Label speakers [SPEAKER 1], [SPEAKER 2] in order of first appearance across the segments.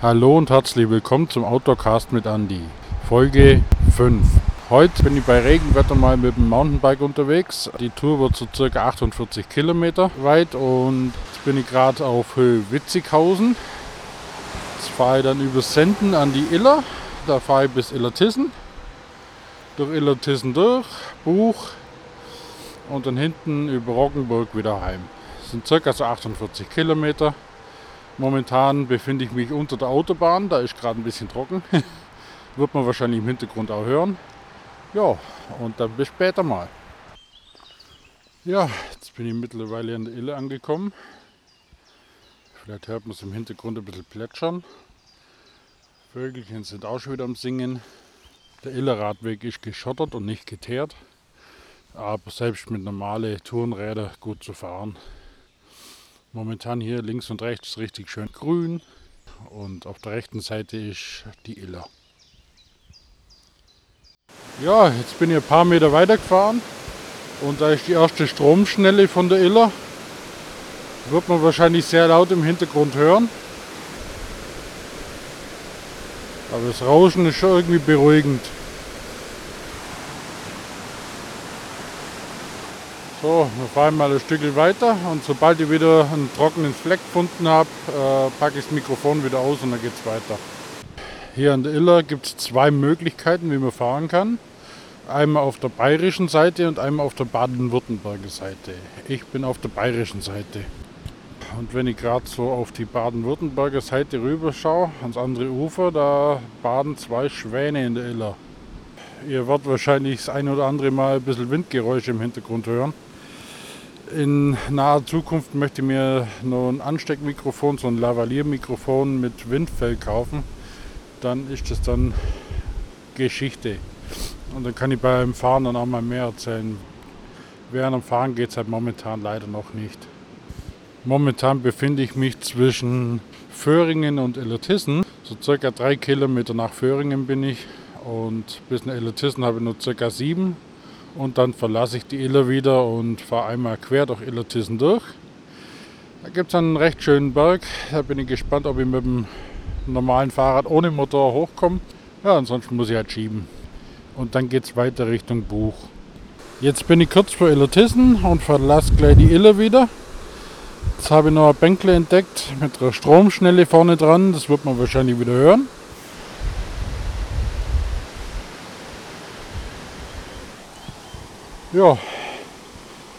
[SPEAKER 1] Hallo und herzlich willkommen zum Outdoorcast mit Andy. Folge 5. Heute bin ich bei Regenwetter mal mit dem Mountainbike unterwegs. Die Tour wird so circa 48 Kilometer weit und jetzt bin ich gerade auf Höhe Witzighausen. Jetzt fahre ich dann über Senden an die Iller. Da fahre ich bis Illertissen. Durch Illertissen durch, Buch und dann hinten über Roggenburg wieder heim. Das sind circa so 48 Kilometer. Momentan befinde ich mich unter der Autobahn, da ist gerade ein bisschen trocken. Wird man wahrscheinlich im Hintergrund auch hören. Ja, und dann bis später mal. Ja, jetzt bin ich mittlerweile an der Ille angekommen. Vielleicht hört man es im Hintergrund ein bisschen plätschern. Vögelchen sind auch schon wieder am Singen. Der Illerradweg ist geschottert und nicht geteert. Aber selbst mit normalen Tourenrädern gut zu fahren. Momentan hier links und rechts richtig schön grün und auf der rechten Seite ist die Iller. Ja, jetzt bin ich ein paar Meter weiter gefahren und da ist die erste Stromschnelle von der Iller. Wird man wahrscheinlich sehr laut im Hintergrund hören. Aber das Rauschen ist schon irgendwie beruhigend. So, wir fahren mal ein Stück weiter und sobald ich wieder einen trockenen Fleck gefunden habe, äh, packe ich das Mikrofon wieder aus und dann geht es weiter. Hier an der Iller gibt es zwei Möglichkeiten, wie man fahren kann. Einmal auf der bayerischen Seite und einmal auf der baden-württemberger Seite. Ich bin auf der bayerischen Seite. Und wenn ich gerade so auf die baden-württemberger Seite rüber schaue, ans andere Ufer, da baden zwei Schwäne in der Iller. Ihr werdet wahrscheinlich das ein oder andere Mal ein bisschen Windgeräusche im Hintergrund hören. In naher Zukunft möchte ich mir noch ein Ansteckmikrofon, so ein Lavaliermikrofon mit Windfell kaufen. Dann ist das dann Geschichte. Und dann kann ich beim Fahren dann auch mal mehr erzählen. Während dem Fahren geht es halt momentan leider noch nicht. Momentan befinde ich mich zwischen Föhringen und Illertissen. So circa drei Kilometer nach Föhringen bin ich und bis nach Illertissen habe ich nur circa sieben und dann verlasse ich die Iller wieder und fahre einmal quer durch Illertissen durch. Da gibt es einen recht schönen Berg. Da bin ich gespannt, ob ich mit dem normalen Fahrrad ohne Motor hochkomme. Ja, ansonsten muss ich halt schieben. Und dann geht es weiter Richtung Buch. Jetzt bin ich kurz vor Illertissen und verlasse gleich die Iller wieder. Jetzt habe ich noch ein Bänkle entdeckt mit einer Stromschnelle vorne dran. Das wird man wahrscheinlich wieder hören. Ja,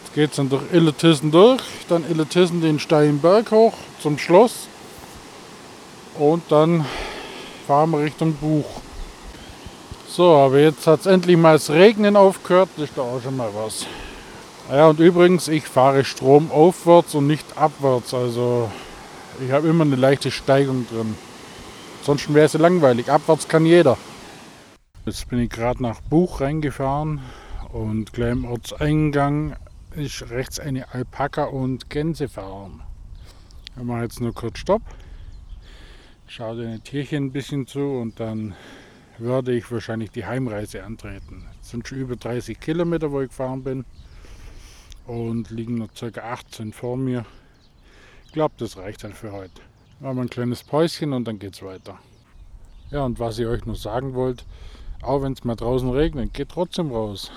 [SPEAKER 1] jetzt geht es dann durch Illertissen durch, dann Illertissen den steilen Berg hoch zum Schloss und dann fahren wir Richtung Buch. So, aber jetzt hat es endlich mal das Regnen aufgehört, das ist da auch schon mal was. Ja, und übrigens, ich fahre stromaufwärts und nicht abwärts, also ich habe immer eine leichte Steigung drin. Sonst wäre es langweilig, abwärts kann jeder. Jetzt bin ich gerade nach Buch reingefahren und gleich im Ortseingang ist rechts eine Alpaka- und Gänsefarm. Wir machen jetzt nur kurz Stopp. Schaue den Tierchen ein bisschen zu und dann werde ich wahrscheinlich die Heimreise antreten. Es sind schon über 30 Kilometer, wo ich gefahren bin und liegen noch ca. 18 vor mir. Ich glaube, das reicht dann für heute. Machen wir ein kleines Päuschen und dann geht es weiter. Ja, und was ich euch noch sagen wollte, auch wenn es mal draußen regnet, geht trotzdem raus.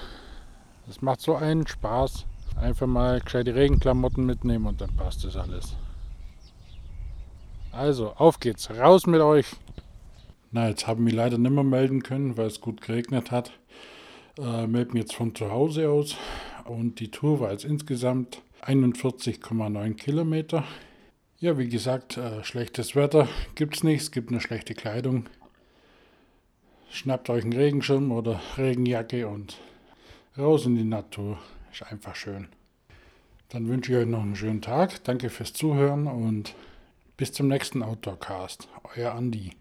[SPEAKER 1] Es macht so einen Spaß. Einfach mal gescheite Regenklamotten mitnehmen und dann passt das alles. Also, auf geht's. Raus mit euch. Na, jetzt haben wir leider nicht mehr melden können, weil es gut geregnet hat. Äh, melden jetzt von zu Hause aus. Und die Tour war jetzt insgesamt 41,9 Kilometer. Ja, wie gesagt, äh, schlechtes Wetter gibt es nicht. Es gibt eine schlechte Kleidung. Schnappt euch einen Regenschirm oder Regenjacke und raus in die Natur. Ist einfach schön. Dann wünsche ich euch noch einen schönen Tag. Danke fürs Zuhören und bis zum nächsten Outdoorcast. Euer Andi.